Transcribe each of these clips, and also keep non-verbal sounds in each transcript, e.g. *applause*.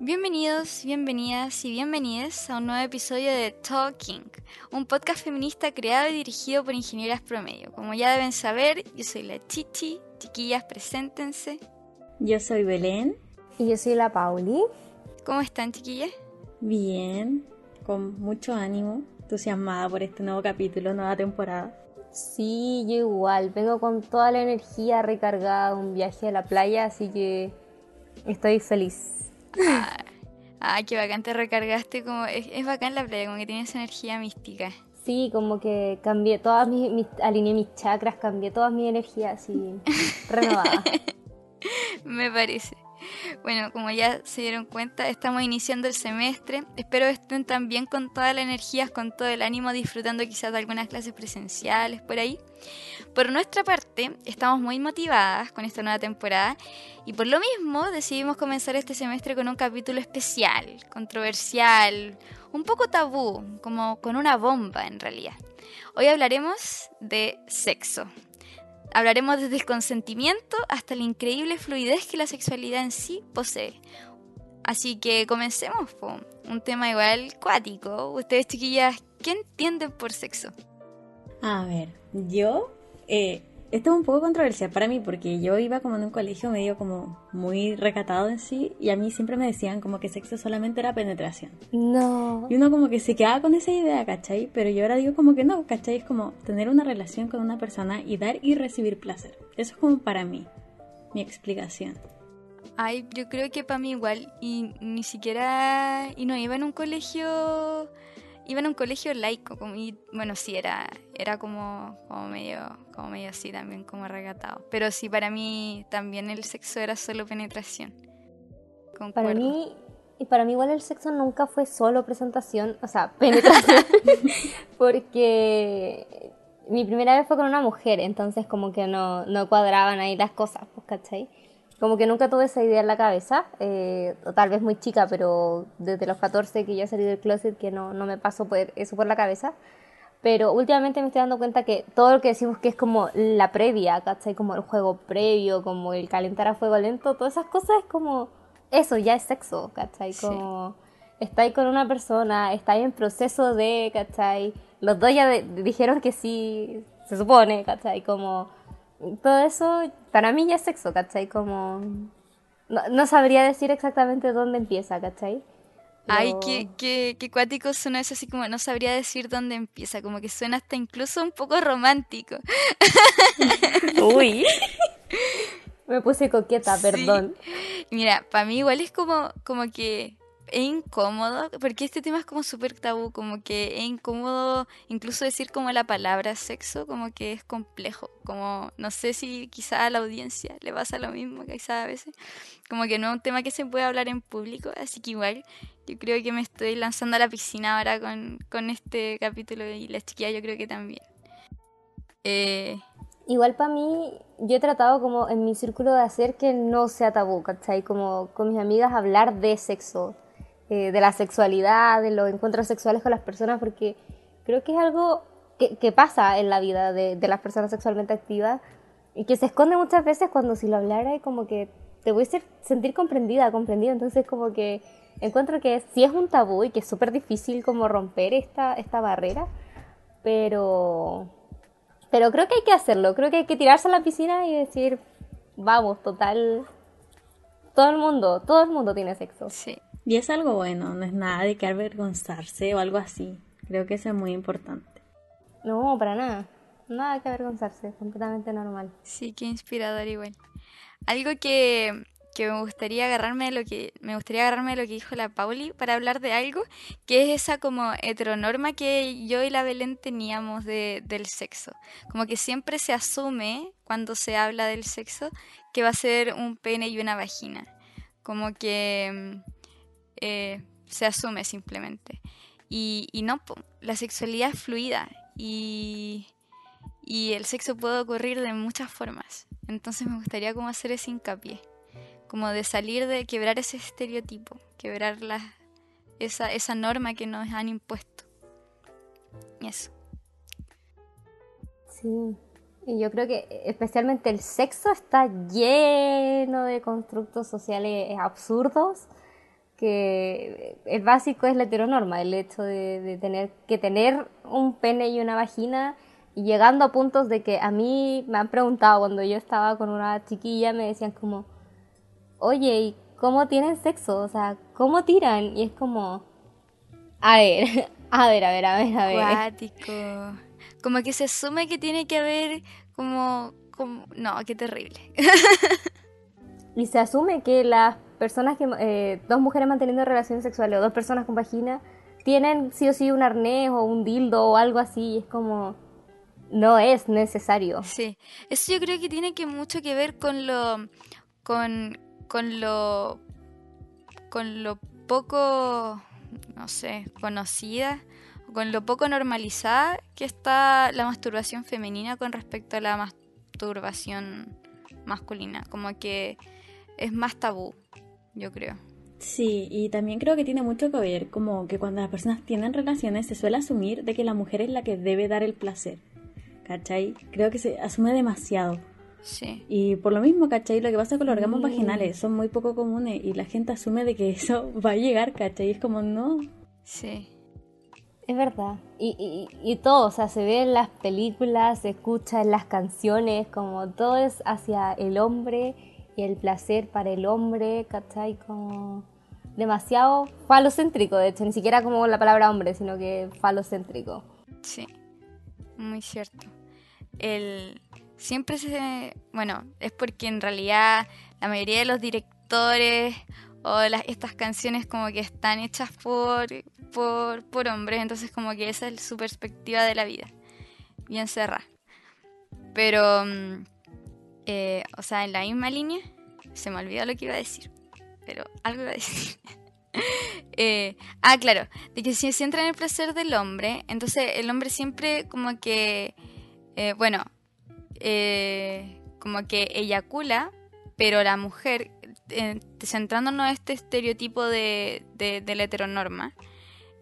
Bienvenidos, bienvenidas y bienvenidas a un nuevo episodio de Talking, un podcast feminista creado y dirigido por ingenieras promedio. Como ya deben saber, yo soy la Chichi, chiquillas, preséntense. Yo soy Belén. Y yo soy la Pauli. ¿Cómo están, chiquillas? Bien, con mucho ánimo, entusiasmada por este nuevo capítulo, nueva temporada. Sí, yo igual, vengo con toda la energía recargada, un viaje a la playa, así que estoy feliz. Ah, qué bacán te recargaste, como es, bacán la playa, como que tienes energía mística. Sí, como que cambié todas mis, alineé mis chakras, cambié todas mis energías y *laughs* renovada. Me parece. *laughs* Bueno, como ya se dieron cuenta, estamos iniciando el semestre. Espero estén también con todas las energías, con todo el ánimo, disfrutando quizás de algunas clases presenciales por ahí. Por nuestra parte, estamos muy motivadas con esta nueva temporada y por lo mismo decidimos comenzar este semestre con un capítulo especial, controversial, un poco tabú, como con una bomba en realidad. Hoy hablaremos de sexo. Hablaremos desde el consentimiento hasta la increíble fluidez que la sexualidad en sí posee. Así que comencemos, con un tema igual cuático. Ustedes chiquillas, ¿qué entienden por sexo? A ver, yo eh, esto es un poco controversial para mí porque yo iba como en un colegio medio como muy recatado en sí y a mí siempre me decían como que sexo solamente era penetración. No. Y uno como que se quedaba con esa idea, ¿cachai? Pero yo ahora digo como que no, ¿cachai? Es como tener una relación con una persona y dar y recibir placer. Eso es como para mí, mi explicación. Ay, yo creo que para mí igual y ni siquiera... Y no, iba en un colegio iba en un colegio laico, y bueno, sí, era, era como, como, medio, como medio así también, como regatado. Pero sí, para mí también el sexo era solo penetración. Para mí, y para mí igual el sexo nunca fue solo presentación, o sea, *laughs* penetración, porque mi primera vez fue con una mujer, entonces como que no, no cuadraban ahí las cosas, pues, ¿cachai? Como que nunca tuve esa idea en la cabeza, eh, o tal vez muy chica, pero desde los 14 que ya salí del closet que no, no me pasó por eso por la cabeza. Pero últimamente me estoy dando cuenta que todo lo que decimos que es como la previa, ¿cachai? Como el juego previo, como el calentar a fuego lento, todas esas cosas es como eso, ya es sexo, ¿cachai? Como estáis con una persona, estáis en proceso de, ¿cachai? Los dos ya dijeron que sí, se supone, ¿cachai? Como todo eso para mí ya es sexo, ¿cachai? Como... No, sabría decir exactamente dónde empieza, ¿cachai? Ay, qué, qué, qué cuático suena eso, así como no sabría decir dónde empieza, como que suena hasta incluso un poco romántico. *laughs* Uy. *laughs* Me puse coqueta, perdón. Mira, para mí igual es como, como que es incómodo, porque este tema es como súper tabú, como que es incómodo incluso decir como la palabra sexo, como que es complejo, como no sé si quizá a la audiencia le pasa lo mismo, quizá a veces, como que no es un tema que se puede hablar en público, así que igual yo creo que me estoy lanzando a la piscina ahora con, con este capítulo y la chiquilla yo creo que también. Eh, Igual para mí, yo he tratado como en mi círculo de hacer que no sea tabú, ¿cachai? Como con mis amigas hablar de sexo, eh, de la sexualidad, de los encuentros sexuales con las personas, porque creo que es algo que, pasa en la vida de, las personas sexualmente activas y que se esconde muchas veces cuando si lo hablara y como que te voy a sentir comprendida, comprendido, entonces como que encuentro que sí es un tabú y que es súper difícil como romper esta, esta barrera, pero, pero creo que hay que hacerlo, creo que hay que tirarse a la piscina y decir, vamos, total, todo el mundo, todo el mundo tiene sexo. Sí. Y es algo bueno, no es nada de que avergonzarse o algo así. Creo que eso es muy importante. No, para nada. Nada que avergonzarse, completamente normal. Sí, qué inspirador igual. Algo que, que me gustaría agarrarme de lo que me gustaría agarrarme de lo que dijo la Pauli para hablar de algo que es esa como heteronorma que yo y la Belén teníamos de, del sexo como que siempre se asume cuando se habla del sexo que va a ser un pene y una vagina como que eh, se asume simplemente. Y, no, la sexualidad es fluida y, y el sexo puede ocurrir de muchas formas. Entonces me gustaría como hacer ese hincapié, como de salir de quebrar ese estereotipo, quebrar la, esa, esa norma que nos han impuesto. Y eso. Sí, y yo creo que especialmente el sexo está lleno de constructos sociales absurdos que el básico es la heteronorma, el hecho de, tener que tener un pene y una vagina, y llegando a puntos de que a mí me han preguntado cuando yo estaba con una chiquilla, me decían como, oye, ¿y cómo tienen sexo? O sea, ¿cómo tiran? Y es como, a ver, *laughs* a ver, a ver, a ver, a ver. Acuático. Como que se asume que tiene que haber como, como... no, qué terrible. *laughs* y se asume que las personas que, eh, dos mujeres manteniendo relaciones sexuales o dos personas con vagina, tienen sí o sí un arnés o un dildo o algo así, es como, no es necesario. Sí, eso yo creo que tiene que mucho que ver con lo, con, con lo, con lo poco, no sé, conocida, con lo poco normalizada que está la masturbación femenina con respecto a la masturbación masculina, como que es más tabú yo creo. Sí, y también creo que tiene mucho que ver, como que cuando las personas tienen relaciones se suele asumir de que la mujer es la que debe dar el placer. ¿Cachai? Creo que se asume demasiado. Sí. Y por lo mismo, ¿cachai? Lo que pasa con los orgasmos mm. vaginales son muy poco comunes y la gente asume de que eso *laughs* va a llegar, ¿cachai? Es como, no. Sí. Es verdad. Y, y, y todo, o sea, se ve en las películas, se escucha en las canciones, como todo es hacia el hombre y el placer para el hombre, ¿cachai? Como demasiado falocéntrico, de hecho, ni siquiera como la palabra hombre, sino que falocéntrico. Sí, muy cierto. El siempre se bueno, es porque en realidad la mayoría de los directores o las, estas canciones como que están hechas por, por, por hombres, entonces como que esa es su perspectiva de la vida, bien cerrada. Pero mm, eh, o sea, en la misma línea, se me olvidó lo que iba a decir, pero algo iba a decir. *laughs* Eh, ah, claro, de que si se entra en el placer del hombre, entonces el hombre siempre como que, eh, bueno, como que eyacula, pero la mujer, centrándonos en este estereotipo de, de la heteronorma,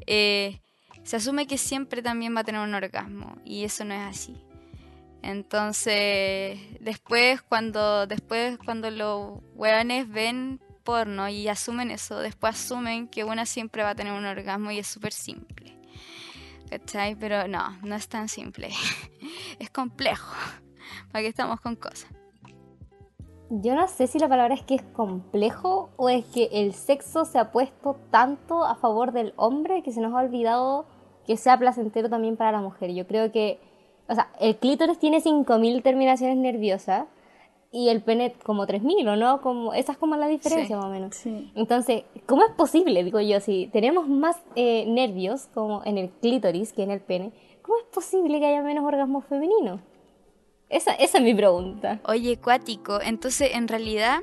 se asume que siempre también va a tener un orgasmo, y eso no es así. Entonces, después cuando después cuando los hueones ven porno y asumen eso, después asumen que una siempre va a tener un orgasmo y es súper simple. ¿Cachai? Pero no, no es tan simple. *laughs* es complejo. ¿Para qué estamos con cosas? Yo no sé si la palabra es que es complejo o es que el sexo se ha puesto tanto a favor del hombre que se nos ha olvidado que sea placentero también para la mujer. Yo creo que o sea, el clítoris tiene 5.000 terminaciones nerviosas y el pene como 3.000, ¿o no? Como, esa es como la diferencia más o menos. Entonces, ¿cómo es posible, digo yo, si tenemos más eh, nervios como en el clítoris que en el pene, ¿cómo es posible que haya menos orgasmos femeninos? Esa, esa es mi pregunta. Oye, cuático, entonces en realidad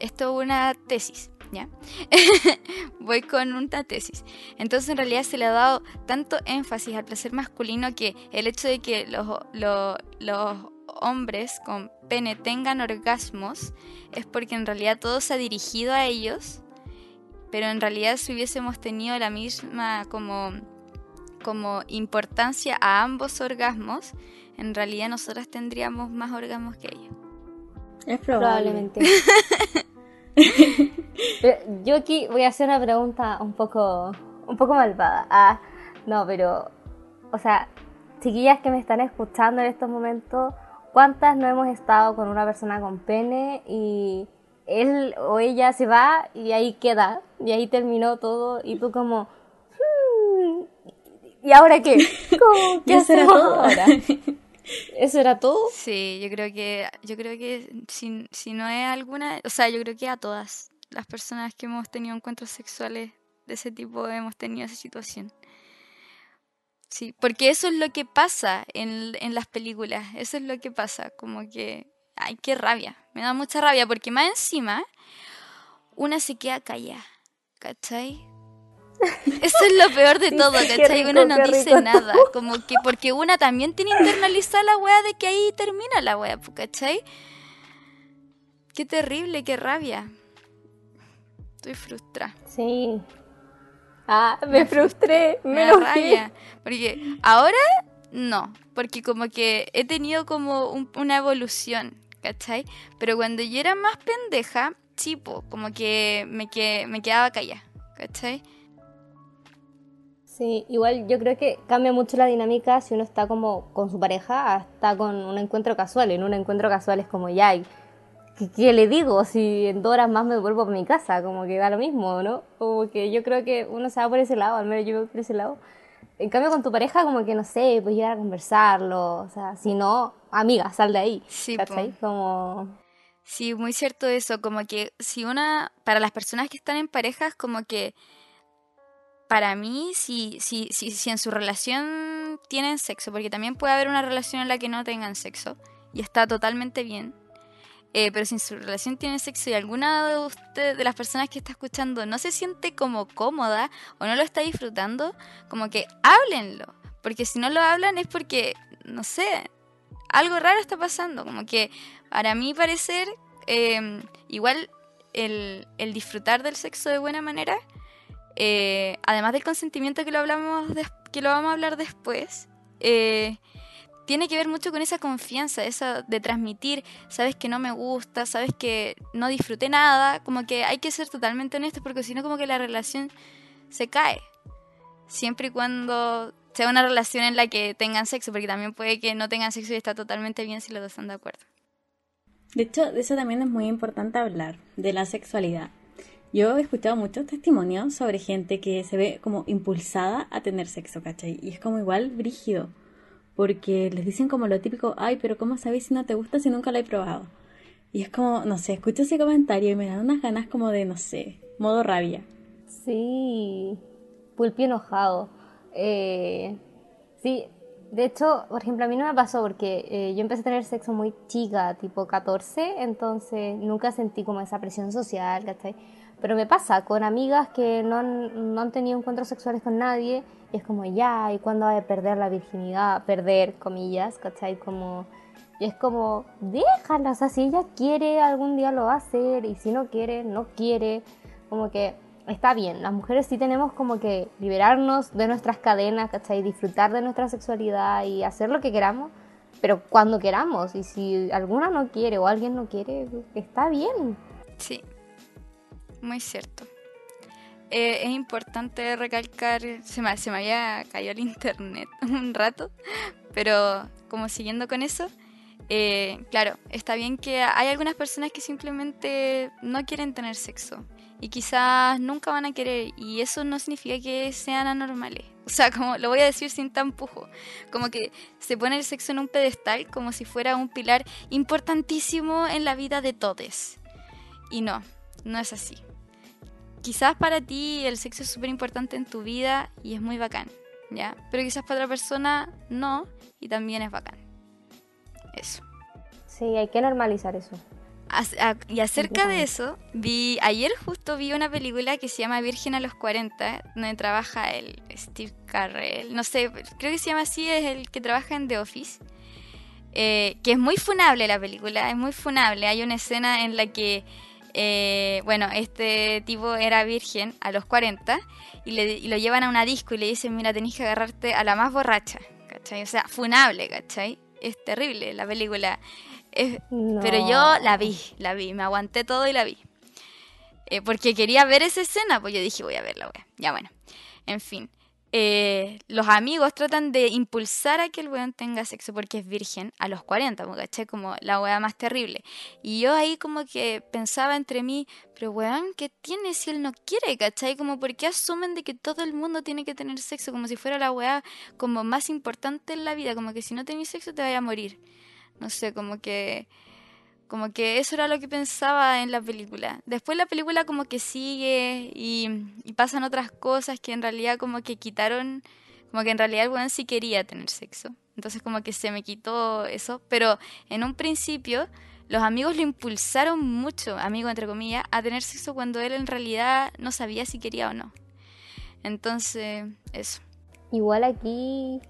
esto es una tesis. ¿Ya? *laughs* Voy con una tesis. Entonces en realidad se le ha dado tanto énfasis al placer masculino que el hecho de que los, los, hombres con pene tengan orgasmos es porque en realidad todo se ha dirigido a ellos, pero en realidad si hubiésemos tenido la misma como, como importancia a ambos orgasmos, en realidad nosotras tendríamos más orgasmos que ellos. Es Probablemente. *laughs* yo aquí voy a hacer una pregunta un poco, un poco malvada. Ah, no, pero, o sea, chiquillas que me están escuchando en estos momentos, ¿cuántas no hemos estado con una persona con pene y él o ella se va y ahí queda, y ahí terminó todo, y tú como, hmm, ¿y ahora qué? *laughs* ¿Qué hacemos ahora? *laughs* ¿Eso era todo? Sí, yo creo que, yo creo que si, si no es alguna, o sea, yo creo que a todas las personas que hemos tenido encuentros sexuales de ese tipo hemos tenido esa situación. Sí, porque eso es lo que pasa en, en las películas, eso es lo que pasa, como que, ay, qué rabia, me da mucha rabia, porque más encima, una se queda callada, ¿cachai? Eso es lo peor de todo, ¿cachai? Una no dice nada. Como que porque una también tiene internalizada la wea de que ahí termina la wea, ¿cachai? Qué terrible, qué rabia. Estoy frustrada. Sí. Ah, me frustré, me, me rabia. Porque ahora no, porque como que he tenido como una evolución, ¿cachai? Pero cuando yo era más pendeja, tipo, como que me, que, me quedaba callada ¿cachai? Sí, igual yo creo que cambia mucho la dinámica si uno está como con su pareja hasta con un encuentro casual. En un encuentro casual es como ya, ¿qué, le digo? Si en dos horas más me vuelvo a mi casa, como que da lo mismo, ¿no? Como que yo creo que uno se va por ese lado, al menos yo voy por ese lado. En cambio con tu pareja como que no sé, pues llegar a conversarlo, o sea, si no, amiga, sal de ahí. Sí, ¿cachai? Como... Sí, muy cierto eso, como que si una, para las personas que están en parejas, como que para mí, si, si, si, si en su relación tienen sexo, porque también puede haber una relación en la que no tengan sexo, y está totalmente bien, eh, pero si en su relación tienen sexo y alguna de usted, de las personas que está escuchando no se siente como cómoda o no lo está disfrutando, como que háblenlo. Porque si no lo hablan es porque, no sé, algo raro está pasando. Como que, para mí parecer, em, igual el, el, disfrutar del sexo de buena manera, eh, además del consentimiento que lo, hablamos que lo vamos a hablar después, eh, tiene que ver mucho con esa confianza, esa de transmitir, sabes que no me gusta, sabes que no disfruté nada, como que hay que ser totalmente honestos porque si no como que la relación se cae. Siempre y cuando sea una relación en la que tengan sexo, porque también puede que no tengan sexo y está totalmente bien si los dos están de acuerdo. De hecho, de eso también es muy importante hablar, de la sexualidad. Yo he escuchado muchos testimonios sobre gente que se ve como impulsada a tener sexo, ¿cachai? Y es como igual brígido porque les dicen como lo típico, ay, pero ¿cómo sabéis si no te gusta si nunca lo he probado? Y es como, no sé, escucho ese comentario y me dan unas ganas como de, no sé, modo rabia. Sí, pulpi enojado. Eh, sí, de hecho, por ejemplo, a mí no me pasó porque eh, yo empecé a tener sexo muy chica, tipo 14, entonces nunca sentí como esa presión social, ¿cachai? Pero me pasa con amigas que no han, no han tenido encuentros sexuales con nadie y es como, ya, ¿y cuándo va a perder la virginidad? Perder, comillas, ¿cachai? Como, y es como, déjala, o sea, si ella quiere, algún día lo va a hacer, y si no quiere, no quiere. Como que está bien, las mujeres sí tenemos como que liberarnos de nuestras cadenas, ¿cachai? Disfrutar de nuestra sexualidad y hacer lo que queramos, pero cuando queramos. Y si alguna no quiere o alguien no quiere, está bien. Sí, muy cierto. Eh, es importante recalcar, se me, se me había caído el internet *laughs* un rato, pero como siguiendo con eso, eh, claro, está bien que hay algunas personas que simplemente no quieren tener sexo y quizás nunca van a querer y eso no significa que sean anormales. *laughs* O sea, como lo voy a decir sin tampujo, como que se pone el sexo en un pedestal como si fuera un pilar importantísimo en la vida de todos. Y no, no es así quizás para ti el sexo es súper importante en tu vida y es muy bacán, ¿ya? Pero quizás para otra persona no y también es bacán. Eso. Sí, hay que normalizar eso. y acerca de eso, vi ayer justo vi una película que se llama Virgen a los 40, donde trabaja el Steve Carrell, no sé, creo que se llama así, es el que trabaja en The Office. Eh, que es muy funable la película, es muy funable. Hay una escena en la que eh, bueno, este tipo era virgen a los 40 y, le, lo llevan a una disco y le dicen, mira, tenés que agarrarte a la más borracha, ¿cachai? O sea, funable, ¿cachai? Es terrible la película. Pero yo la vi, la vi, me aguanté todo y la vi. Eh, porque quería ver esa escena, pues yo dije, voy a verla, Ya bueno, en fin. Eh, los amigos tratan de impulsar a que el weón tenga sexo porque es virgen a los 40, ¿cachai? Como la weá más terrible. Y yo ahí como que pensaba entre mí, pero weón, ¿qué tiene si él no quiere, cachai? Como porque asumen de que todo el mundo tiene que tener sexo, como si fuera la weá como más importante en la vida, como que si no tenés sexo te vaya a morir. No sé, como que como que eso era lo que pensaba en la película. Después la película como que sigue y, pasan otras cosas que en realidad como que quitaron, como que en realidad el weón sí quería tener sexo. Entonces como que se me quitó eso. Pero en un principio los amigos lo impulsaron mucho, amigo entre comillas, a tener sexo cuando él en realidad no sabía si quería o no. Entonces, eso. Igual aquí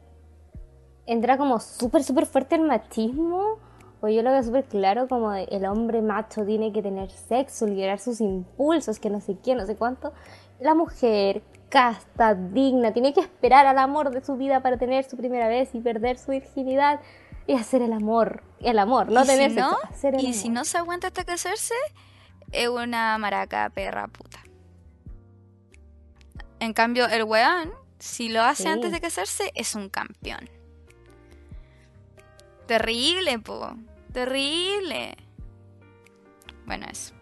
entra como súper, súper fuerte el machismo pues yo lo veo súper claro como el hombre macho tiene que tener sexo, liberar sus impulsos, que no sé qué, no sé cuánto. La mujer casta, digna, tiene que esperar al amor de su vida para tener su primera vez y perder su virginidad y hacer el amor. El amor, no tener sexo, Y si no se aguanta hasta casarse, es una maraca perra puta. En cambio, el weón, si lo hace Sí. antes de casarse, es un campeón. Terrible, po. Terrible. Bueno, eso.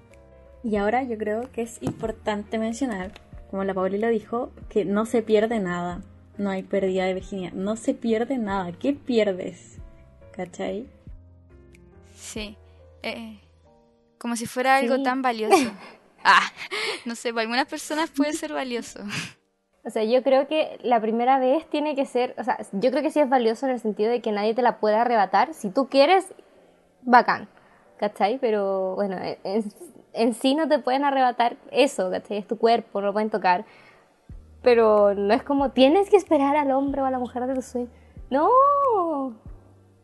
Y ahora yo creo que es importante mencionar, como la Pauli lo dijo, que no se pierde nada. No hay pérdida de virginidad. No se pierde nada. ¿Qué pierdes? ¿Cachai? Sí. Eh, como si fuera algo Sí. tan valioso. *laughs* Ah, no sé, para algunas personas puede ser valioso. O sea, yo creo que la primera vez tiene que ser, o sea, yo creo que sí es valioso en el sentido de que nadie te la puede arrebatar. Si tú quieres, bacán, ¿cachai? Pero bueno, en, en sí no te pueden arrebatar eso, ¿cachai? Es tu cuerpo, no lo pueden tocar. Pero no es como, tienes que esperar al hombre o a la mujer de tu sueño. No,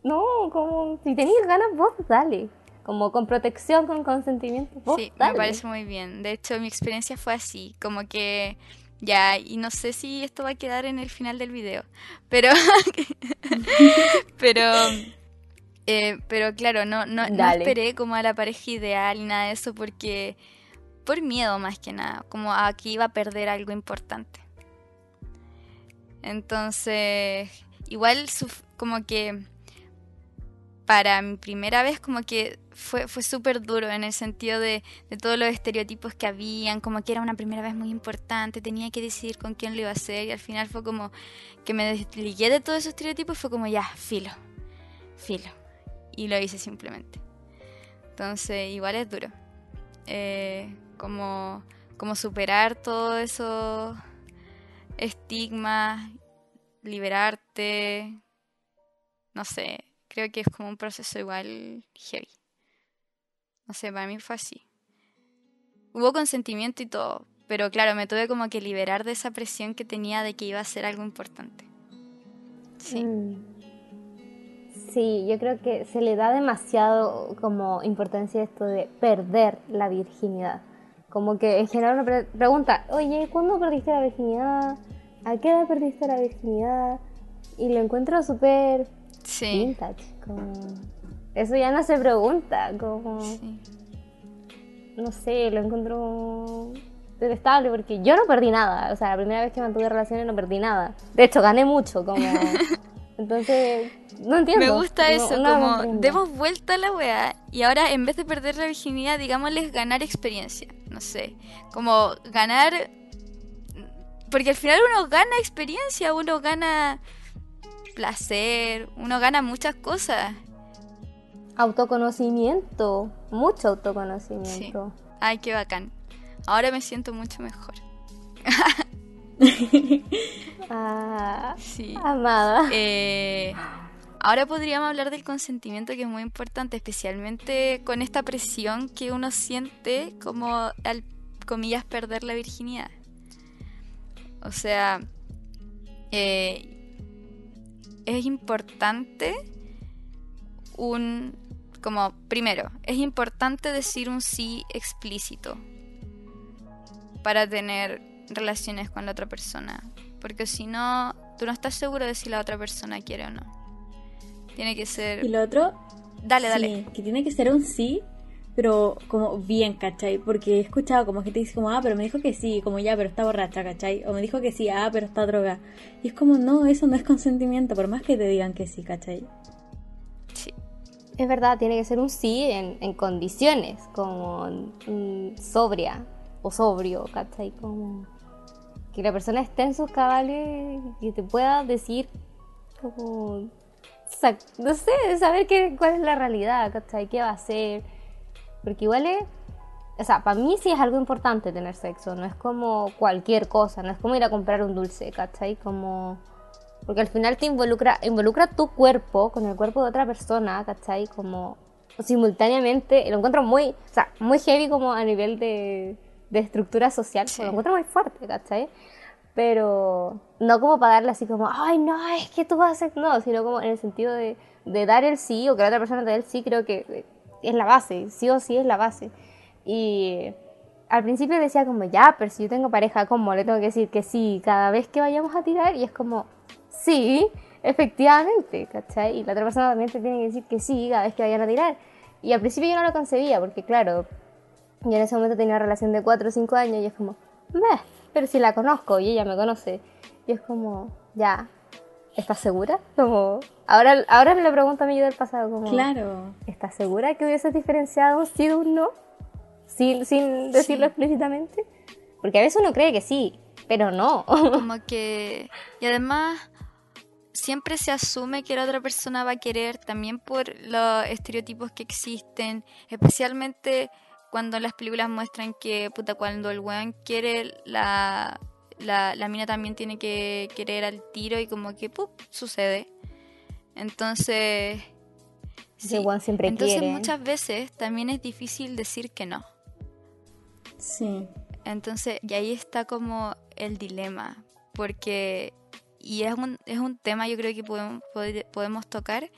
no, como, si tenías ganas, vos dale. Como con protección, con consentimiento, vos Sí, dale. me parece muy bien. De hecho, mi experiencia fue así, como que ya, y no sé si esto va a quedar en el final del video, pero, *laughs* pero, eh, pero claro, no, no, no esperé como a la pareja ideal ni nada de eso porque, por miedo más que nada, como a que iba a perder algo importante. Entonces, igual como que para mi primera vez como que fue, fue súper duro en el sentido de, de todos los estereotipos que habían, como que era una primera vez muy importante, tenía que decidir con quién lo iba a hacer y al final fue como que me desligué de todos esos estereotipos fue como ya, filo, filo. Y lo hice simplemente. Entonces igual es duro. Eh, como, como superar todos esos estigmas, liberarte, no sé, creo que es como un proceso igual heavy. No sé, para mí fue así. Hubo consentimiento y todo, pero claro, me tuve como que liberar de esa presión que tenía de que iba a ser algo importante. Sí, Mm. Sí, yo creo que se le da demasiado como importancia esto de perder la virginidad. Como que en general uno pre- pregunta, oye, ¿cuándo perdiste la virginidad? ¿A qué edad perdiste la virginidad? Y lo encuentro súper sí, vintage. Como... Eso ya no se pregunta, como, sí. no sé, lo encuentro detestable porque yo no perdí nada. O sea, la primera vez que mantuve relaciones no perdí nada. De hecho, gané mucho, como... *laughs* Entonces, no entiendo. Me gusta eso, no como demos vuelta a la weá y ahora en vez de perder la virginidad, digámosles ganar experiencia. No sé, como ganar... Porque al final uno gana experiencia, uno gana placer, uno gana muchas cosas. Autoconocimiento, mucho autoconocimiento. Ay, qué bacán. Ahora me siento mucho mejor. *laughs* Ah, Sí. amada. Eh, ahora podríamos hablar del consentimiento que es muy importante, especialmente con esta presión que uno siente como al, comillas, perder la virginidad. O sea, eh, es importante un, como, primero, es importante decir un sí explícito para tener relaciones con la otra persona. Porque si no, tú no estás seguro de si la otra persona quiere o no. Tiene que Y ser... lo otro, Dale, dale. sí, que tiene que ser un sí, pero como bien, ¿cachai? Porque he escuchado como gente dice como, ah, pero me dijo que sí, como ya, pero está borracha, ¿cachai? O me dijo que sí, ah, pero está droga. Y es como, no, eso no es consentimiento, por más que te digan que sí, ¿cachai? Sí. Es verdad, tiene que ser un sí en, en condiciones, como mm, sobria o sobrio, ¿cachai? Como que la persona esté en sus cabales y te pueda decir, como, no sé, saber qué, cuál es la realidad, ¿cachai? ¿Qué va a hacer? Porque igual es, o sea, para mí sí es algo importante tener sexo, no es como cualquier cosa, no es como ir a comprar un dulce, ¿cachai? Como... Porque al final te involucra, involucra tu cuerpo con el cuerpo de otra persona, ¿cachai? Como simultáneamente, lo encuentro muy, o sea, muy heavy como a nivel de, de estructura social, Sí. lo encuentro muy fuerte, ¿cachai? Pero no como para darle así como, ay, no, es que tú vas a hacer, no, sino como en el sentido de, de dar el sí o que la otra persona te dé el sí, creo que es la base, sí o sí es la base. Y al principio decía como, ya, pero si yo tengo pareja, ¿cómo le tengo que decir que sí cada vez que vayamos a tirar? Y es como, sí, efectivamente, ¿cachai? Y la otra persona también te tiene que decir que sí cada vez que vayan a tirar. Y al principio yo no lo concebía, porque claro, yo en ese momento tenía una relación de 4 o 5 años y es como, meh, pero si la conozco y ella me conoce. Y es como, ya, ¿estás segura? Como, ahora, ahora le pregunto a yo del pasado, como, Claro. ¿estás segura que hubieses diferenciado sí de un no? Sin, sin decirlo explícitamente. Porque a veces uno cree que sí, pero no. *laughs* Como que... Y además, siempre se asume que la otra persona va a querer también por los estereotipos que existen, especialmente cuando las películas muestran que, puta, cuando el weón quiere, la, la, la mina también tiene que querer al tiro y como que, ¡pup!, sucede. Entonces... Siempre Entonces quiere. muchas veces también es difícil decir que no. Sí. Entonces, y ahí está como el dilema, porque, y es un, es un tema yo creo que podemos, pod- podemos tocar,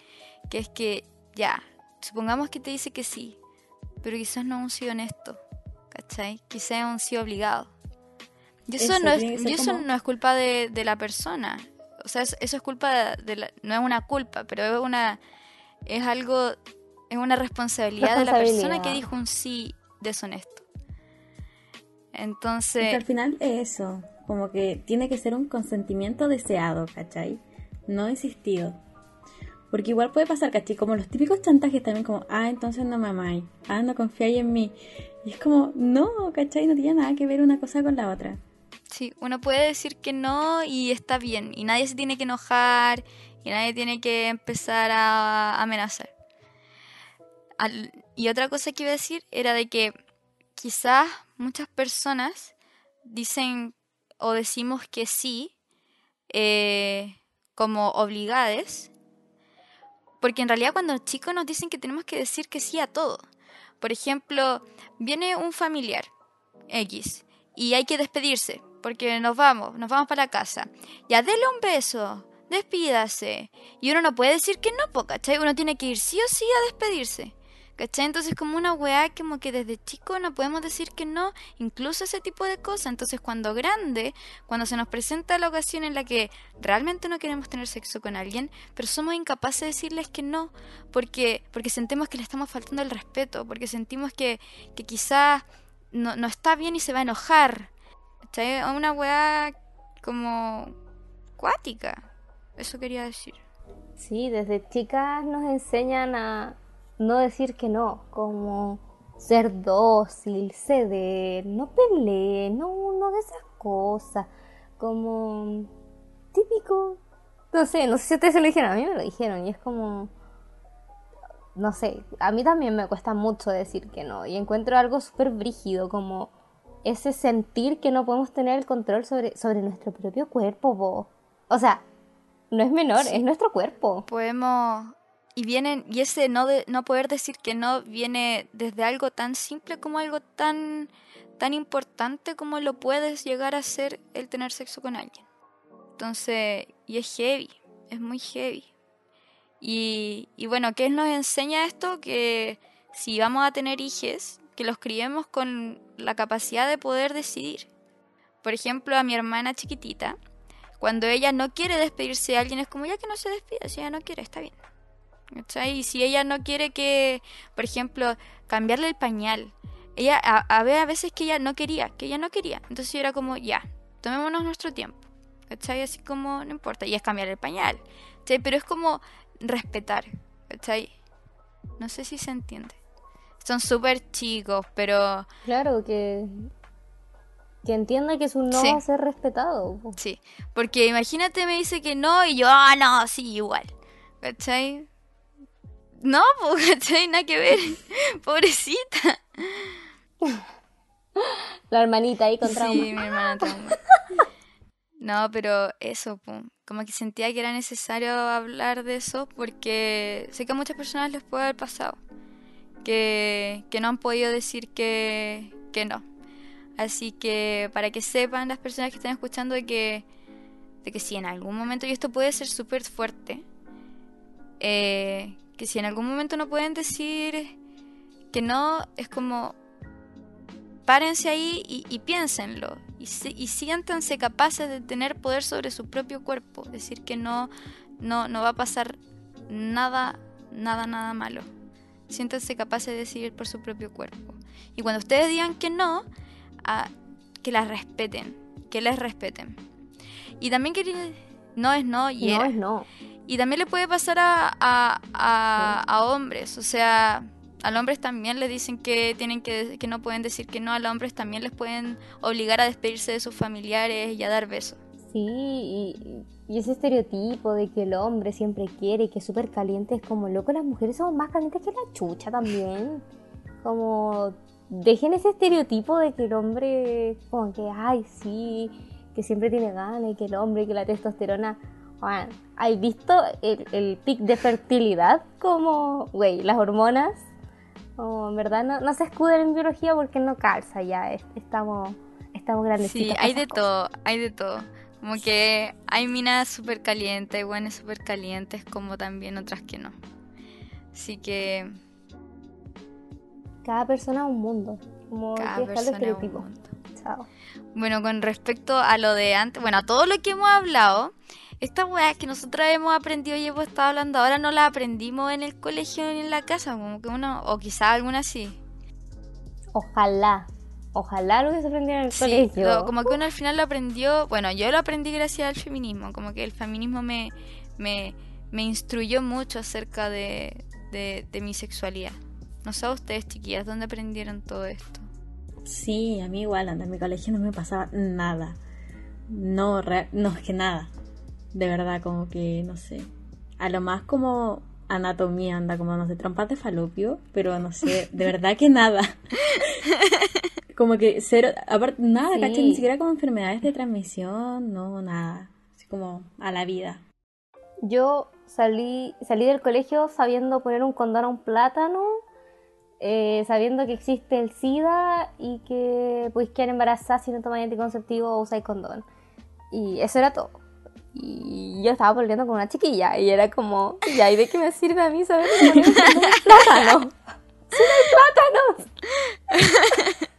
que es que ya, supongamos que te dice que sí, pero quizás no un sí honesto, ¿cachai? Quizás un sí obligado. Y eso, Eso no, es, y eso como- no es culpa de, de la persona, o sea, es- eso es culpa de la, no es una culpa, pero es una, es algo, es una responsabilidad, de la persona que dijo un sí deshonesto. Es Entonces, al final es eso, como que tiene que ser un consentimiento deseado, ¿cachai? No insistido. Porque igual puede pasar, ¿cachai? Como los típicos chantajes también como, ah, entonces no me amáis, ah, no confiáis en mí. Y es como, no, ¿cachai? No tiene nada que ver una cosa con la otra. Sí, uno puede decir que no y está bien, y nadie se tiene que enojar, y nadie tiene que empezar a amenazar. Y otra cosa que iba a decir era de que quizás muchas personas dicen o decimos que sí eh, como obligades, porque en realidad cuando chicos nos dicen que tenemos que decir que sí a todo. Por ejemplo, viene un familiar X y hay que despedirse porque nos vamos, nos vamos para la casa. Ya, dele un beso, despídase. Y uno no puede decir que no, ¿cachai? Uno tiene que ir sí o sí a despedirse. ¿Cachai? Entonces como una weá como que desde chico no podemos decir que no, incluso ese tipo de cosas. Entonces cuando grande, cuando se nos presenta la ocasión en la que realmente no queremos tener sexo con alguien, pero somos incapaces de decirles que no, porque, porque sentimos que le estamos faltando el respeto, porque sentimos que, que quizás no, no está bien y se va a enojar. ¿Cachai? Una weá como cuática. Eso quería decir. Sí, desde chicas nos enseñan a no decir que no, como ser dócil, ceder, no pelear, no, no de esas cosas, como típico, no sé, no sé si ustedes se lo dijeron, a mí me lo dijeron y es como, no sé, a mí también me cuesta mucho decir que no y encuentro algo súper brígido como ese sentir que no podemos tener el control sobre, sobre nuestro propio cuerpo, po. o sea, no es menor, es nuestro cuerpo. Podemos. Y vienen. Y ese no, de, no poder decir que no viene desde algo tan simple como algo tan. tan importante como lo puedes llegar a ser el tener sexo con alguien. Entonces. Y es heavy. Es muy heavy. Y, y bueno, ¿qué nos enseña esto? Que si vamos a tener hijos, que los criemos con la capacidad de poder decidir. Por ejemplo, a mi hermana chiquitita, cuando ella no quiere despedirse de alguien, es como ya que no se despida, si ella no quiere, está bien. ¿Cachai? Y si ella no quiere que, por ejemplo, cambiarle el pañal, ella, a, a veces que ella no quería, que ella no quería, entonces era como, ya, tomémonos nuestro tiempo, ¿cachai? Así como, no importa, y es cambiar el pañal, ¿cachai? Pero es como respetar, ¿cachai? No sé si se entiende. Son súper chicos, pero Claro, que, que entienda que su no Sí. va a ser respetado. Sí, porque imagínate me dice que no y yo, ah, no, sí, igual. ¿Cachai? No, pues, *laughs* ¿cachai? Nada que ver. *laughs* Pobrecita. *laughs* La hermanita ahí con trauma. Sí, mi hermana trauma. No, pero eso, pum. Como que sentía que era necesario hablar de eso porque sé que a muchas personas les puede haber pasado. Que, no han podido decir que, que no. Así que para que sepan las personas que están escuchando de que, que si en algún momento, y esto puede ser súper fuerte, eh, que si en algún momento no pueden decir que no, es como párense ahí y, piénsenlo y, y siéntanse capaces de tener poder sobre su propio cuerpo, decir que no, no, no va a pasar nada, nada, nada malo. Siéntanse capaces de decidir por su propio cuerpo. Y cuando ustedes digan que no, a- que las respeten que les respeten. Y también que no es no y No era. es no. Y también le puede pasar a, a, a- a hombres, o sea, a los hombres también les dicen que tienen que, que no pueden decir que no, a los hombres también les pueden obligar a despedirse de sus familiares y a dar besos. Sí, y, y ese estereotipo de que el hombre siempre quiere y que es súper caliente es como loco, las mujeres somos más calientes que la chucha también. Como dejen ese estereotipo de que el hombre, como que, ay, sí, que siempre tiene ganas y que el hombre, que la testosterona. Bueno, ¿hay visto el, el pic de fertilidad? Como, güey, las hormonas. Como, en verdad, no, no se escuden en biología porque no calza ya. es- Estamos, estamos grandecitos. Sí, hay de cosas. todo, hay de todo. Como que hay minas súper calientes, hay guanes súper calientes, como también otras que no. Así que Cada persona es un mundo. Como cada que persona es un mundo. Chao. Bueno, con respecto a lo de antes, bueno, a todo lo que hemos hablado, estas weas que nosotros hemos aprendido y hemos estado hablando ahora no las aprendimos en el colegio ni en la casa, como que uno, o quizá alguna sí. Ojalá. Ojalá lo hubiese aprendido en el Sí, colegio. lo- como que uno al final lo aprendió, bueno, yo lo aprendí gracias al feminismo, como que el feminismo me, me, me instruyó mucho acerca de, de, de mi sexualidad. No sé a ustedes, chiquillas, ¿dónde aprendieron todo esto? Sí, a mí igual, anda, en mi colegio no me pasaba nada. No, re- no, es que nada. De verdad, como que, no sé. A lo más como anatomía, anda, como, no sé, trompas de falopio, pero no sé, de verdad que nada. *laughs* Como que cero, aparte, nada, Sí. ¿cachai? Ni siquiera como enfermedades de transmisión, no, nada. Así como a la vida. Yo salí, salí del colegio sabiendo poner un condón a un plátano, eh, sabiendo que existe el SIDA y que podéis quedar embarazada si no tomáis anticonceptivo o usáis condón. Y eso era todo. Y yo estaba volviendo con una chiquilla y era como, ¿y ahí de qué me sirve a mí saber poner un condón a un plátano? *laughs* ¡Si no hay plátanos! *laughs*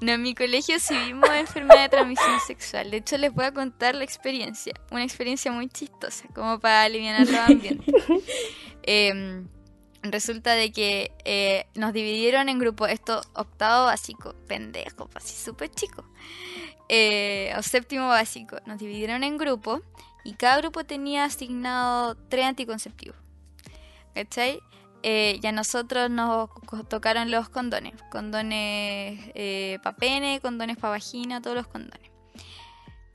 No, en mi colegio sí vimos enfermedad de transmisión sexual. De hecho, les voy a contar la experiencia. Una experiencia muy chistosa, como para aliviar los ambientes. *laughs* Em, resulta de que eh, nos dividieron en grupos, esto octavo básico, pendejo, así súper chico. Eh, o séptimo básico, nos dividieron en grupos y cada grupo tenía asignado tres anticonceptivos. ¿Cachai? Eh, y a nosotros nos tocaron los condones. Condones para pene, condones para vagina, todos los condones.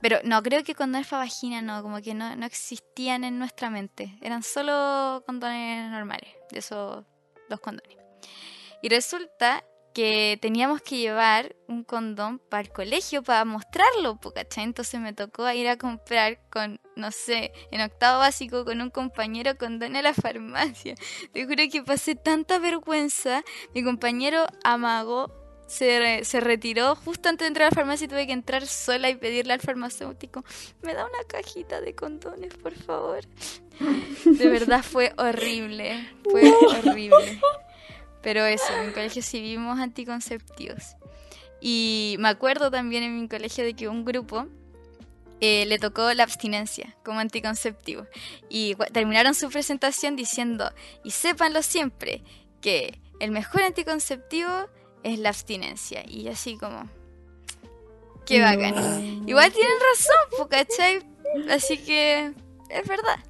Pero no, creo que condones para vagina no, como que no, no existían en nuestra mente. Eran solo condones normales, de esos dos condones. Y resulta que teníamos que llevar un condón para el colegio para mostrarlo, ¿cachai? Entonces me tocó ir a comprar con, no sé, en octavo básico con un compañero condón a la farmacia. *laughs* Te juro que pasé tanta vergüenza. Mi compañero amagó, se, re- se retiró justo antes de entrar a la farmacia y tuve que entrar sola y pedirle al farmacéutico, me da una cajita de condones, por favor. De verdad fue horrible, fue *laughs* horrible. Pero eso, en mi colegio sí vimos anticonceptivos. Y me acuerdo también en mi colegio de que un grupo eh, le tocó la abstinencia como anticonceptivo. Y terminaron su presentación diciendo, y sépanlo siempre, que el mejor anticonceptivo es la abstinencia. Y así como, qué bacán. Igual tienen razón, ¿cachai? Así que es verdad.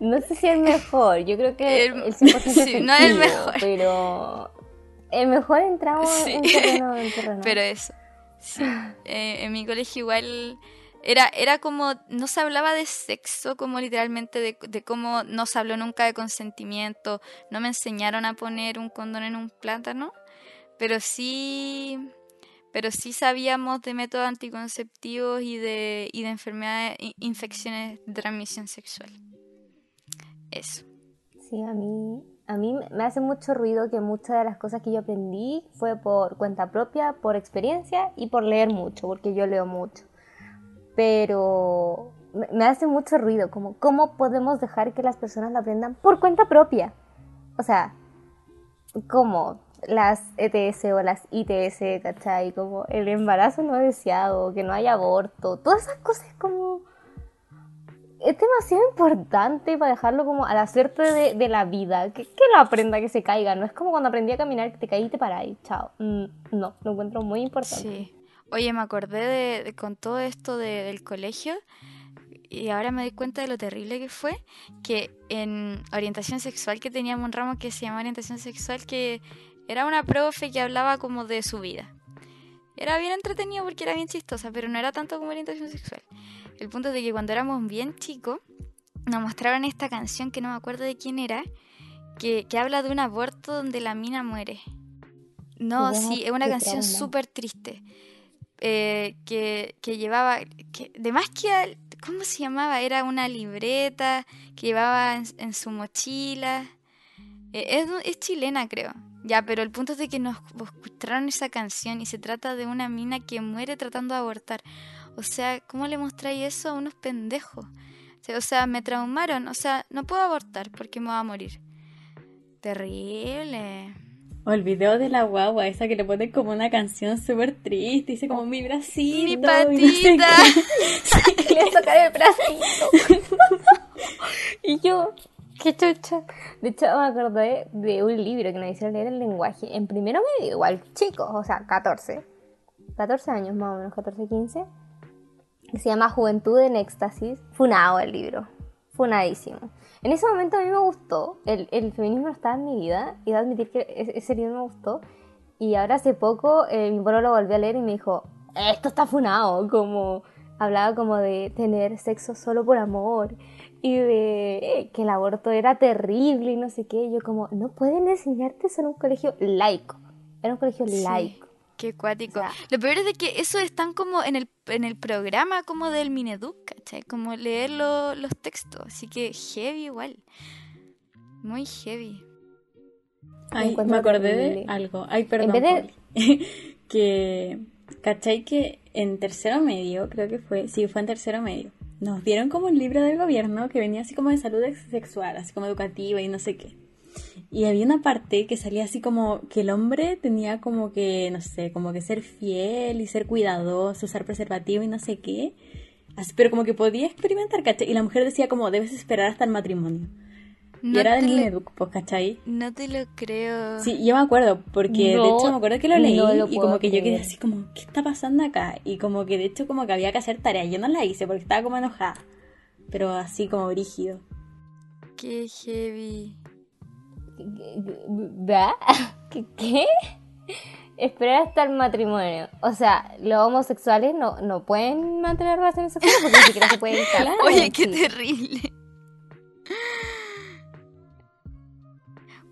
No sé si el mejor, yo creo que El- el, 100% *laughs* sí, no es el mejor. Pero el mejor entramos Sí. en terreno, en terreno. *laughs* Pero eso. Sí. Eh, en mi colegio igual era, era como, no se hablaba de sexo como literalmente de, de cómo no se habló nunca de consentimiento, no me enseñaron a poner un condón en un plátano, pero sí, pero sí sabíamos de métodos anticonceptivos y de, y de enfermedades, infecciones de transmisión sexual. Eso. Sí, a mí, a mí me hace mucho ruido que muchas de las cosas que yo aprendí fue por cuenta propia, por experiencia y por leer mucho, porque yo leo mucho. Pero me, hace mucho ruido, como cómo podemos dejar que las personas lo aprendan por cuenta propia. O sea, como las ETS o las ITS, ¿cachai? Como el embarazo no deseado, que no haya aborto, todas esas cosas como es demasiado importante para dejarlo como a la suerte de, la vida. Que, que lo aprenda, que se caiga. No es como cuando aprendí a caminar que te caí y te paráis. Chao. Mm, no, lo encuentro muy importante. Sí. Oye, me acordé de, con todo esto del colegio y ahora me doy cuenta de lo terrible que fue que en orientación sexual que teníamos un ramo que se llama orientación sexual que era una profe que hablaba como de su vida. Era bien entretenido porque era bien chistosa, pero no era tanto como orientación sexual. El punto es de que cuando éramos bien chicos, nos mostraron esta canción que no me acuerdo de quién era, que, que habla de un aborto donde la mina muere. No, sí, es una canción súper triste. Eh, que, que, llevaba, que, de más que, ¿cómo se llamaba? Era una libreta que llevaba en, su mochila. Eh, es, es, chilena, creo. Ya, pero el punto es de que nos escucharon esa canción y se trata de una mina que muere tratando de abortar. O sea, ¿cómo le mostráis eso a unos pendejos? O sea, me traumaron. O sea, no puedo abortar porque me voy a morir. Terrible. O el video de la guagua, esa que le pone como una canción súper triste, dice como mi bracito. Mi patita. Y *laughs* le toca el bracito. *laughs* y yo, qué chucha. De hecho, me acordé de un libro que nos hicieron leer el lenguaje. En primero medio, igual chicos, o sea, 14. 14 años más o menos, 14, 15. Se llama Juventud en Éxtasis. Funado el libro. Funadísimo. En ese momento a mí me gustó, el, el feminismo no estaba en mi vida, y de admitir que ese libro me gustó. Y ahora hace poco eh, mi pueblo lo volvió a leer y me dijo, esto está funado, como hablaba como de tener sexo solo por amor y de eh, que el aborto era terrible y no sé qué. Yo como, no pueden enseñarte eso en un colegio laico. Era un colegio laico. Qué cuático. Lo peor es de que eso están como en el, en el programa como del Mineduc, ¿cachai? Como leer los textos. Así que heavy igual. Muy heavy. Ay, me acordé de algo. Ay, perdón. *laughs* que, ¿cachai? Que en tercero medio, creo que fue, sí, fue en tercero medio, nos dieron como un libro del gobierno que venía así como de salud sexual, así como educativa y no sé qué. Y había una parte que salía así como que el hombre tenía como que, no sé, como que ser fiel y ser cuidadoso, usar preservativo y no sé qué. Así, pero como que podía experimentar, ¿cachai? Y la mujer decía como, debes esperar hasta el matrimonio. y era de Mineduc, pues, ¿cachai? No te lo creo. Sí, yo me acuerdo, porque de hecho me acuerdo que lo leí y como que yo quedé así como, ¿qué está pasando acá? Y como que de hecho como que había que hacer tarea. Yo no la hice porque estaba como enojada, pero así como brígido. Qué heavy. ¿Qué? ¿Qué? Esperar hasta el matrimonio. O sea, los homosexuales no, no pueden mantener relaciones sexuales porque ni siquiera se pueden casar. *laughs* Oye, qué terrible.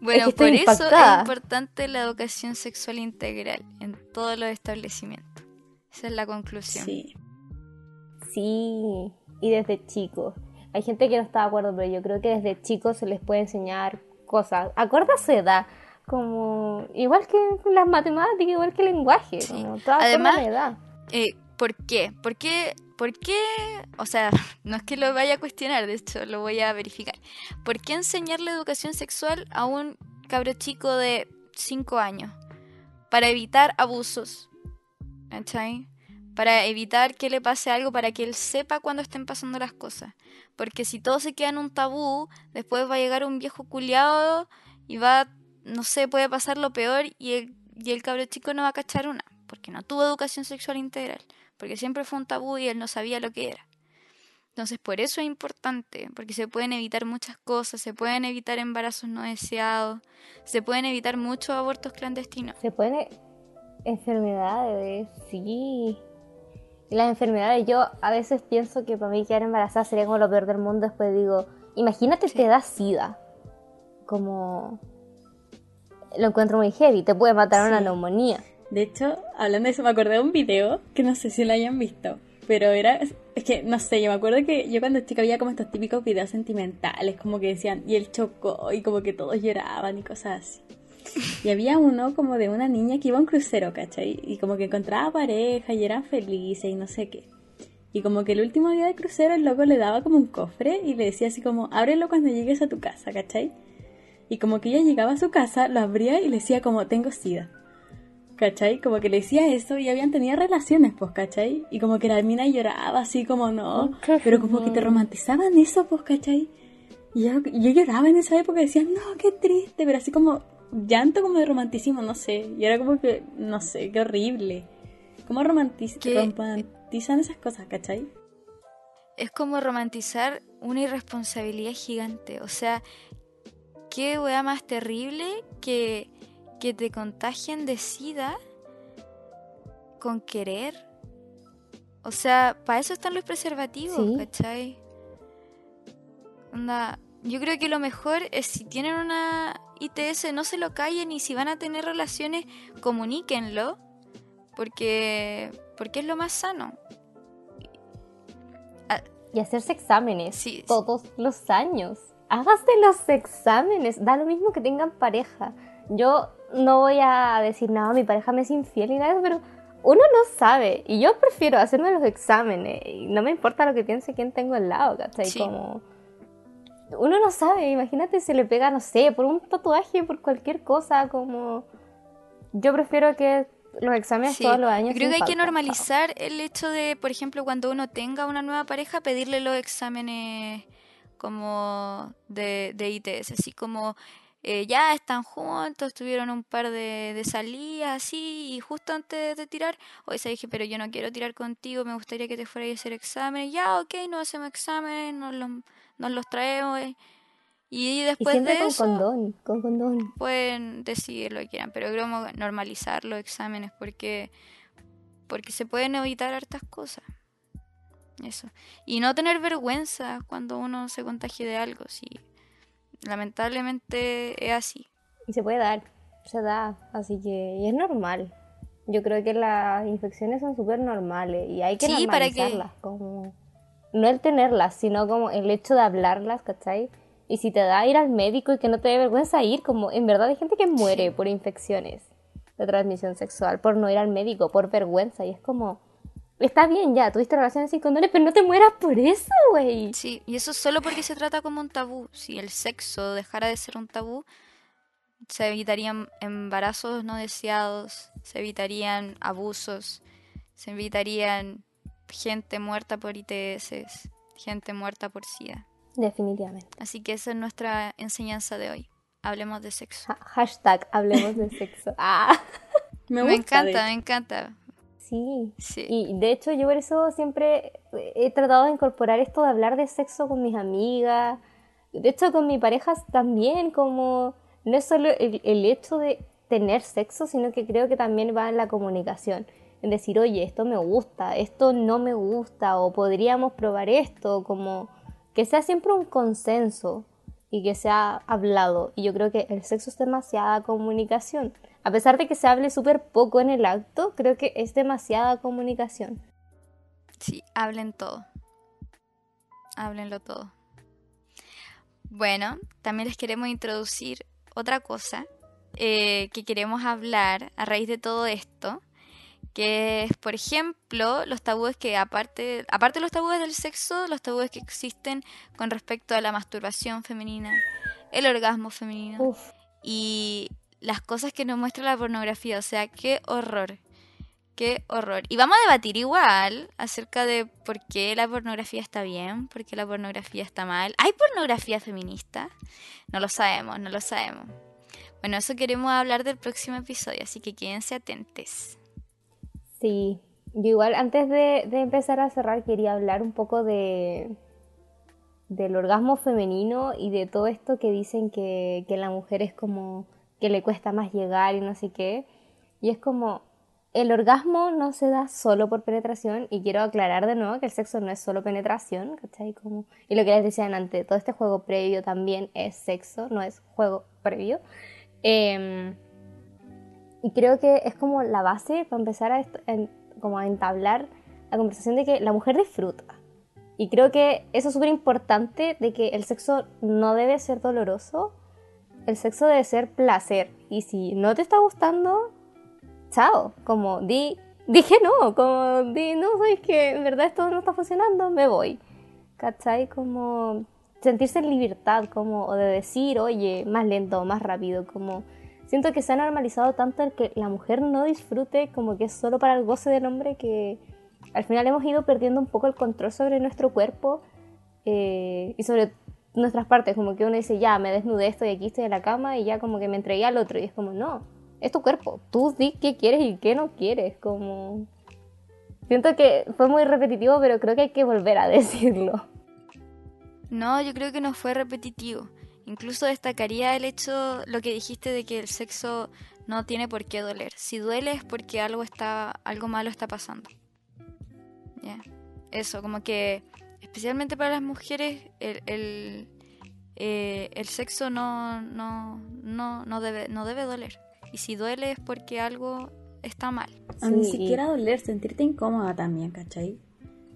Bueno, por eso es importante la educación sexual integral en todos los establecimientos. Esa es la conclusión. Sí. Sí, y desde chicos. Hay gente que no está de acuerdo, pero yo creo que desde chicos se les puede enseñar cosas, a edad, como igual que las matemáticas, igual que el lenguaje, como toda Además, edad. Eh, ¿Por qué? ¿Por qué? ¿Por qué? O sea, *laughs* no es que lo vaya a cuestionar, de hecho lo voy a verificar. ¿Por qué enseñarle educación sexual a un cabro chico de 5 años? Para evitar abusos. ¿Cachai? Para evitar que le pase algo, para que él sepa cuando estén pasando las cosas. Porque si todo se queda en un tabú, después va a llegar un viejo culiado y va, no sé, puede pasar lo peor y el, y el cabro chico no va a cachar una, porque no tuvo educación sexual integral, porque siempre fue un tabú y él no sabía lo que era. Entonces, por eso es importante, porque se pueden evitar muchas cosas, se pueden evitar embarazos no deseados, se pueden evitar muchos abortos clandestinos. Se pueden enfermedades, sí, las enfermedades, yo a veces pienso que para mí quedar embarazada sería como lo peor del mundo. Después digo, imagínate te da sida. Como. Lo encuentro muy heavy, te puede matar una neumonía. De hecho, hablando de eso, me acordé de un video que no sé si lo hayan visto. Pero era. Es que no sé, yo me acuerdo que yo cuando chica había como estos típicos videos sentimentales, como que decían, y él chocó, y como que todos lloraban y cosas así. *laughs* Y había uno como de una niña que iba a un crucero, ¿cachai? Y como que encontraba pareja y eran felices y no sé qué. Y como que el último día de crucero el loco le daba como un cofre y le decía así como, ábrelo cuando llegues a tu casa, ¿cachai? Y como que ella llegaba a su casa, lo abría y le decía como, tengo sida. ¿Cachai? Como que le decía eso y habían tenido relaciones, pues, ¿cachai? Y como que la mina lloraba así como, no, pero como que te romantizaban eso, pues, ¿cachai? Y yo, yo lloraba en esa época y decía, no, qué triste, pero así como, llanto como de romanticismo, no sé. Y era como que, no sé, qué horrible. ¿Cómo romantiz- romantizan esas cosas, cachai? Es como romantizar una irresponsabilidad gigante. O sea, qué weá más terrible que, que te contagien de sida con querer. O sea, para eso están los preservativos, Sí. ¿cachai? Onda, yo creo que lo mejor es si tienen una ITS, no se lo callen y si van a tener relaciones, comuníquenlo. Porque, porque es lo más sano. Y hacerse exámenes Sí, sí. todos los años. Hágase los exámenes. Da lo mismo que tengan pareja. Yo no voy a decir nada, mi pareja me es infiel y nada, pero uno no sabe. Y yo prefiero hacerme los exámenes. Y no me importa lo que piense quién tengo al lado, ¿cachai? Sí. Como... Uno no sabe, imagínate si le pega, no sé, por un tatuaje, por cualquier cosa, como... Yo prefiero que los exámenes Sí, todos los años. yo creo que hay que normalizar el hecho de, por ejemplo, cuando uno tenga una nueva pareja, pedirle los exámenes como de, de ITS, así como eh, ya están juntos, tuvieron un par de, de salidas así, y justo antes de tirar, hoy se dije, pero yo no quiero tirar contigo, me gustaría que te fueras a hacer exámenes, ya, ok, nos hacemos exámenes, nos los, nos los traemos, eh, y Y después siempre de con eso condón, con condón. pueden decidir lo que quieran, pero creo normalizar los exámenes porque porque se pueden evitar hartas cosas. Eso. Y no tener vergüenza cuando uno se contagie de algo, sí. Lamentablemente es así. Y se puede dar, se da, así que y es normal. Yo creo que las infecciones son súper normales y hay que Sí, para que- normalizarlas, como no el tenerlas, sino como el hecho de hablarlas, ¿cachai? Y si te da ir al médico y que no te dé vergüenza ir, como en verdad hay gente que muere por infecciones de transmisión sexual, por no ir al médico, por vergüenza, y es como, está bien ya, tuviste relaciones sin condones, pero no te mueras por eso, güey. Sí, y eso solo porque se trata como un tabú. Si el sexo dejara de ser un tabú, se evitarían embarazos no deseados, se evitarían abusos, se evitarían gente muerta por ITS, gente muerta por SIDA. Definitivamente. Así que esa es nuestra enseñanza de hoy. Hablemos de sexo. Ha- hashtag hablemos de sexo. *laughs* Ah, Me, gusta, encanta, me encanta. sí. Sí. Y de hecho yo por eso siempre he tratado de incorporar esto de hablar de sexo con mis amigas. De hecho con mi pareja también, como no es solo el, el hecho de tener sexo, sino que creo que también va en la comunicación. En decir, oye, esto me gusta, esto no me gusta, o podríamos probar esto, como que sea siempre un consenso y que sea hablado. Y yo creo que el sexo es demasiada comunicación. A pesar de que se hable súper poco en el acto, creo que es demasiada comunicación. Sí, hablen todo. Háblenlo todo. Bueno, también les queremos introducir otra cosa eh, que queremos hablar a raíz de todo esto, que es, por ejemplo, los tabúes que aparte, aparte de los tabúes del sexo, los tabúes que existen con respecto a la masturbación femenina, el orgasmo femenino Uf, y las cosas que nos muestra la pornografía. O sea, qué horror. Qué horror. Y vamos a debatir igual acerca de por qué la pornografía está bien, por qué la pornografía está mal. ¿Hay pornografía feminista? No lo sabemos, no lo sabemos. Bueno, eso queremos hablar del próximo episodio, así que quédense atentes. Sí. Yo igual antes de, empezar a cerrar quería hablar un poco de del orgasmo femenino y de todo esto que dicen que, que la mujer es como que le cuesta más llegar y no sé qué. Y es como, el orgasmo no se da solo por penetración y quiero aclarar de nuevo que el sexo no es solo penetración, ¿cachai? Y lo que les decían antes, todo este juego previo también es sexo, no es juego previo. Em, y creo que es como la base para empezar a, en- como a entablar la conversación de que la mujer disfruta. Y creo que eso es súper importante de que el sexo no debe ser doloroso, el sexo debe ser placer. Y si no te está gustando, chao, como di, dije no, como di, no, sabes que en verdad esto no está funcionando, me voy. ¿Cachai? Como sentirse en libertad, como, o de decir, oye, más lento, más rápido, como... Siento que se ha normalizado tanto el que la mujer no disfrute como que es solo para el goce del hombre que al final hemos ido perdiendo un poco el control sobre nuestro cuerpo eh, y sobre nuestras partes, como que uno dice, ya, me desnudé, estoy aquí, estoy en la cama y ya como que me entregué al otro y es como, no, es tu cuerpo, tú di qué quieres y qué no quieres, como Siento que fue muy repetitivo, pero creo que hay que volver a *laughs* decirlo. No, yo creo que no fue repetitivo. Incluso destacaría el hecho, lo que dijiste de que el sexo no tiene por qué doler. Si duele es porque algo está, algo malo está pasando. Eso, como que especialmente para las mujeres el, el, eh, el sexo no, no, no, no, debe, no debe doler. Y si duele es porque algo está mal. A Ni siquiera doler, sentirte incómoda también, ¿cachai?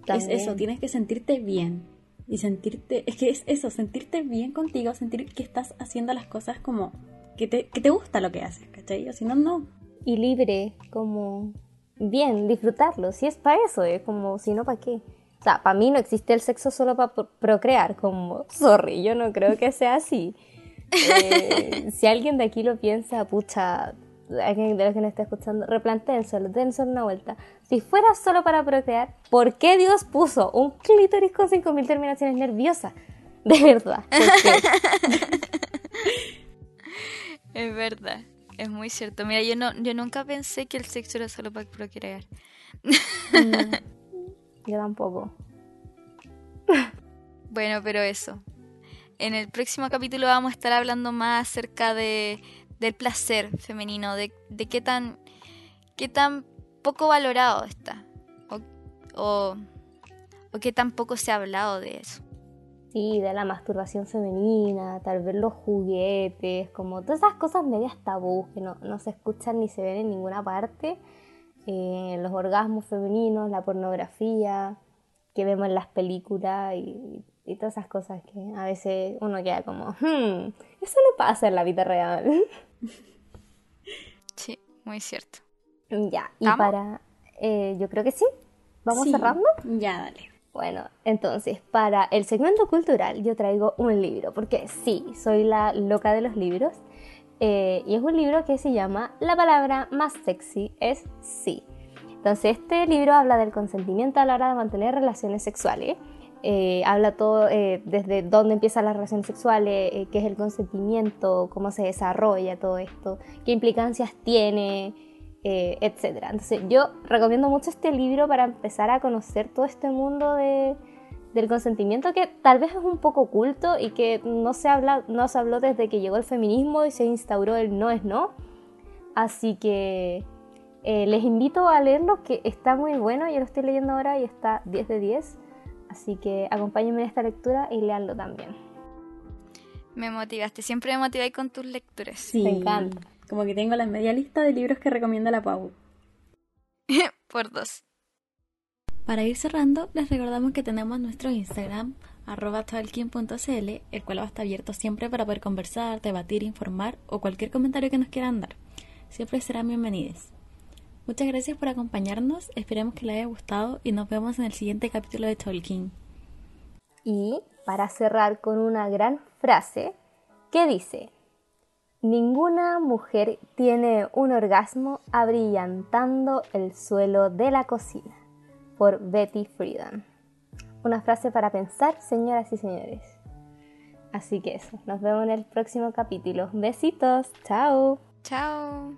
Es eso, tienes que sentirte bien. Y sentirte, es que es eso, sentirte bien contigo, sentir que estás haciendo las cosas como que te, que te gusta lo que haces, ¿cachai? O si no, no. Y libre, como bien, disfrutarlo. Si es para eso, es como, si no, ¿para qué? O sea, para mí no existe el sexo solo para procrear, como, sorry, yo no creo que sea así. *laughs* Eh, si alguien de aquí lo piensa, pucha, alguien de los que nos está escuchando, replantéenselo, dense una vuelta. Si fuera solo para procrear, ¿por qué Dios puso un clítoris con 5.000 terminaciones nerviosas? De verdad. *laughs* es verdad, es muy cierto. Mira, yo, no, yo nunca pensé que el sexo era solo para procrear. Mm, yo tampoco. Bueno, pero eso. En el próximo capítulo vamos a estar hablando más acerca de del placer femenino, de, qué tan qué tan poco valorado está o, o, o qué tan poco se ha hablado de eso. Sí, de la masturbación femenina, tal vez los juguetes, como todas esas cosas medias tabú que no, se escuchan ni se ven en ninguna parte. Eh, los orgasmos femeninos, la pornografía que vemos en las películas y, y todas esas cosas que a veces uno queda como, hmm, eso no pasa en la vida real. Sí, muy cierto. Ya, y para... Eh, yo creo que sí. ¿Vamos cerrando? Ya, dale. Bueno, entonces, para el segmento cultural yo traigo un libro, porque sí, soy la loca de los libros. Eh, y es un libro que se llama La palabra más sexy es sí. Entonces, este libro habla del consentimiento a la hora de mantener relaciones sexuales. Eh, habla todo eh, desde dónde empiezan las relaciones sexuales, eh, qué es el consentimiento, cómo se desarrolla todo esto, qué implicancias tiene, etc. Entonces yo recomiendo mucho este libro para empezar a conocer todo este mundo de, del consentimiento que tal vez es un poco oculto y que no se, habla, no se habló desde que llegó el feminismo y se instauró el no es no. Así que les invito a leerlo, que está muy bueno, yo lo estoy leyendo ahora y está 10 de 10. Así que acompáñenme en esta lectura y leanlo también. Me motivaste, siempre me motiváis con tus lecturas. Sí, me encanta. Como que tengo la media lista de libros que recomienda la Pau. *laughs* Por dos. Para ir cerrando, les recordamos que tenemos nuestro Instagram, arroba el cual va a estar abierto siempre para poder conversar, debatir, informar o cualquier comentario que nos quieran dar. Siempre serán bienvenidos. Muchas gracias por acompañarnos, esperemos que les haya gustado y nos vemos en el siguiente capítulo de Tolkien. Y para cerrar con una gran frase que dice, Ninguna mujer tiene un orgasmo abrillantando el suelo de la cocina, por Betty Friedan. Una frase para pensar, señoras y señores. Así que eso, nos vemos en el próximo capítulo. Besitos, chao. Chao.